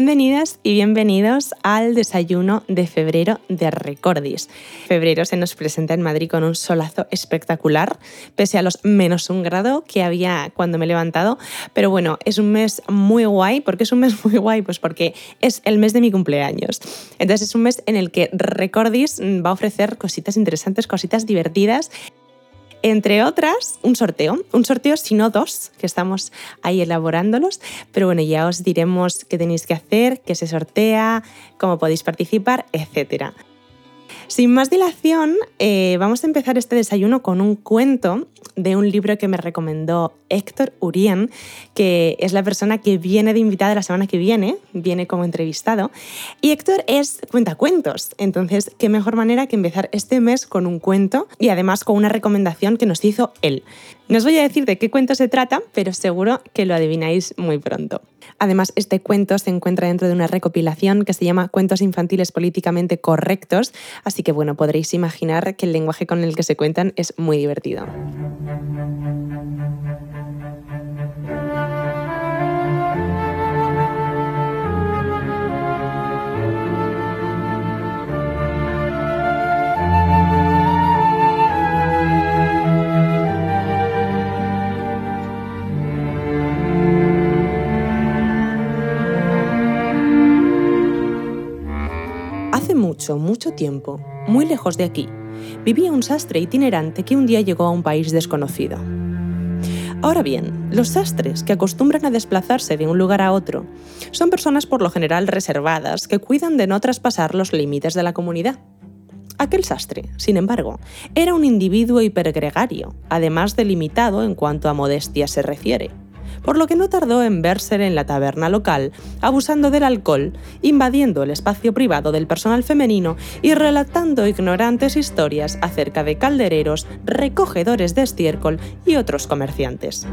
Bienvenidas y bienvenidos al desayuno de febrero de Recordis. Febrero se nos presenta en Madrid con un solazo espectacular, pese a los menos un grado que había cuando me he levantado. Pero bueno, es un mes muy guay. ¿Por qué es un mes muy guay? Pues porque es el mes de mi cumpleaños. Entonces es un mes en el que Recordis va a ofrecer cositas interesantes, cositas divertidas entre otras, un sorteo, un sorteo sino dos, que estamos ahí elaborándolos, pero bueno, ya os diremos qué tenéis que hacer, qué se sortea, cómo podéis participar, etcétera. Sin más dilación, eh, vamos a empezar este desayuno con un cuento de un libro que me recomendó Héctor Urien, que es la persona que viene de invitada la semana que viene, viene como entrevistado. Y Héctor es cuentacuentos, entonces qué mejor manera que empezar este mes con un cuento y además con una recomendación que nos hizo él. No os voy a decir de qué cuento se trata, pero seguro que lo adivináis muy pronto. Además, este cuento se encuentra dentro de una recopilación que se llama Cuentos infantiles políticamente correctos, así que bueno, podréis imaginar que el lenguaje con el que se cuentan es muy divertido. Mucho, mucho tiempo, muy lejos de aquí, vivía un sastre itinerante que un día llegó a un país desconocido. Ahora bien, los sastres que acostumbran a desplazarse de un lugar a otro son personas por lo general reservadas que cuidan de no traspasar los límites de la comunidad. Aquel sastre, sin embargo, era un individuo hipergregario, además de limitado en cuanto a modestia se refiere por lo que no tardó en verse en la taberna local, abusando del alcohol, invadiendo el espacio privado del personal femenino y relatando ignorantes historias acerca de caldereros, recogedores de estiércol y otros comerciantes.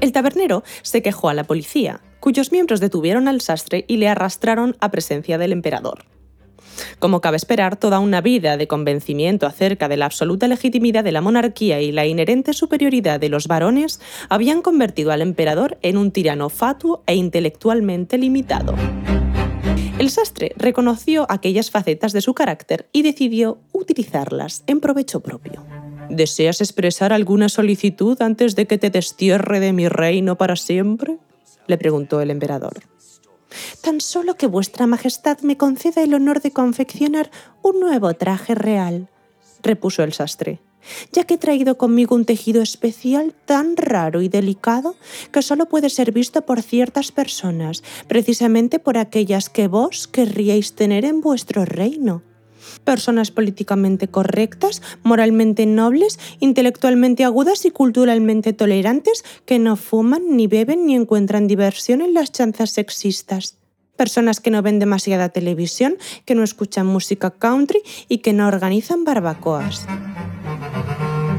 El tabernero se quejó a la policía, cuyos miembros detuvieron al sastre y le arrastraron a presencia del emperador. Como cabe esperar, toda una vida de convencimiento acerca de la absoluta legitimidad de la monarquía y la inherente superioridad de los varones habían convertido al emperador en un tirano fatuo e intelectualmente limitado. El sastre reconoció aquellas facetas de su carácter y decidió utilizarlas en provecho propio. ¿Deseas expresar alguna solicitud antes de que te destierre de mi reino para siempre? le preguntó el emperador. Tan solo que vuestra Majestad me conceda el honor de confeccionar un nuevo traje real, repuso el sastre, ya que he traído conmigo un tejido especial tan raro y delicado que solo puede ser visto por ciertas personas, precisamente por aquellas que vos querríais tener en vuestro reino personas políticamente correctas, moralmente nobles, intelectualmente agudas y culturalmente tolerantes que no fuman, ni beben, ni encuentran diversión en las chanzas sexistas. Personas que no ven demasiada televisión, que no escuchan música country y que no organizan barbacoas.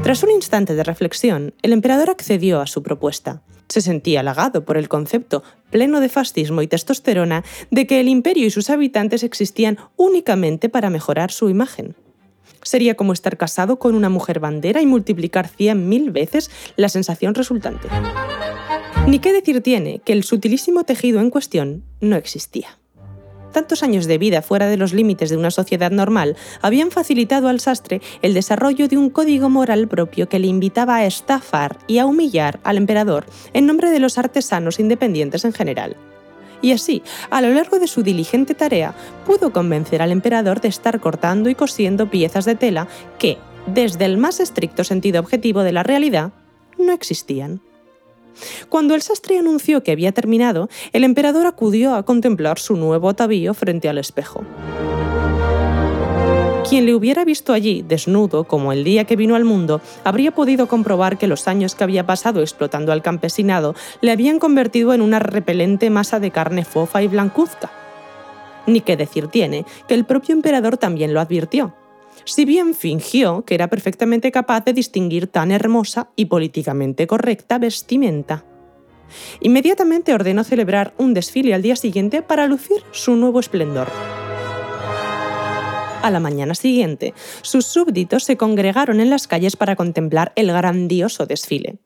Tras un instante de reflexión, el emperador accedió a su propuesta. Se sentía halagado por el concepto, pleno de fascismo y testosterona, de que el imperio y sus habitantes existían únicamente para mejorar su imagen. Sería como estar casado con una mujer bandera y multiplicar cien mil veces la sensación resultante. Ni qué decir tiene que el sutilísimo tejido en cuestión no existía tantos años de vida fuera de los límites de una sociedad normal habían facilitado al sastre el desarrollo de un código moral propio que le invitaba a estafar y a humillar al emperador en nombre de los artesanos independientes en general. Y así, a lo largo de su diligente tarea, pudo convencer al emperador de estar cortando y cosiendo piezas de tela que, desde el más estricto sentido objetivo de la realidad, no existían. Cuando el sastre anunció que había terminado, el emperador acudió a contemplar su nuevo atavío frente al espejo. Quien le hubiera visto allí, desnudo, como el día que vino al mundo, habría podido comprobar que los años que había pasado explotando al campesinado le habían convertido en una repelente masa de carne fofa y blancuzca. Ni qué decir tiene que el propio emperador también lo advirtió si bien fingió que era perfectamente capaz de distinguir tan hermosa y políticamente correcta vestimenta. Inmediatamente ordenó celebrar un desfile al día siguiente para lucir su nuevo esplendor. A la mañana siguiente, sus súbditos se congregaron en las calles para contemplar el grandioso desfile.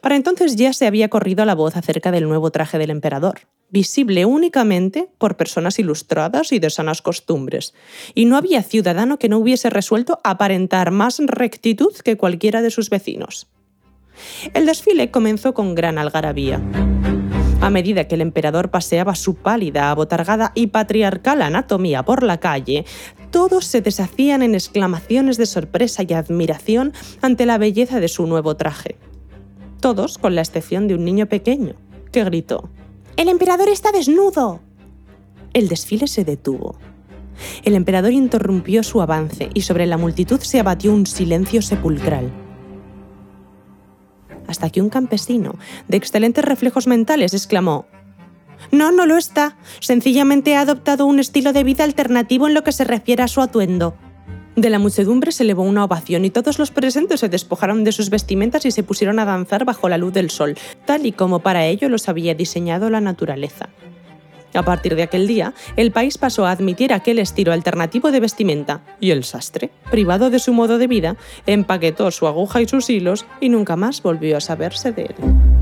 Para entonces ya se había corrido la voz acerca del nuevo traje del emperador, visible únicamente por personas ilustradas y de sanas costumbres, y no había ciudadano que no hubiese resuelto aparentar más rectitud que cualquiera de sus vecinos. El desfile comenzó con gran algarabía. A medida que el emperador paseaba su pálida, abotargada y patriarcal anatomía por la calle, todos se deshacían en exclamaciones de sorpresa y admiración ante la belleza de su nuevo traje. Todos con la excepción de un niño pequeño, que gritó, ¡El emperador está desnudo! El desfile se detuvo. El emperador interrumpió su avance y sobre la multitud se abatió un silencio sepulcral hasta que un campesino, de excelentes reflejos mentales, exclamó No, no lo está. Sencillamente ha adoptado un estilo de vida alternativo en lo que se refiere a su atuendo. De la muchedumbre se elevó una ovación y todos los presentes se despojaron de sus vestimentas y se pusieron a danzar bajo la luz del sol, tal y como para ello los había diseñado la naturaleza. A partir de aquel día, el país pasó a admitir aquel estilo alternativo de vestimenta, y el sastre, privado de su modo de vida, empaquetó su aguja y sus hilos y nunca más volvió a saberse de él.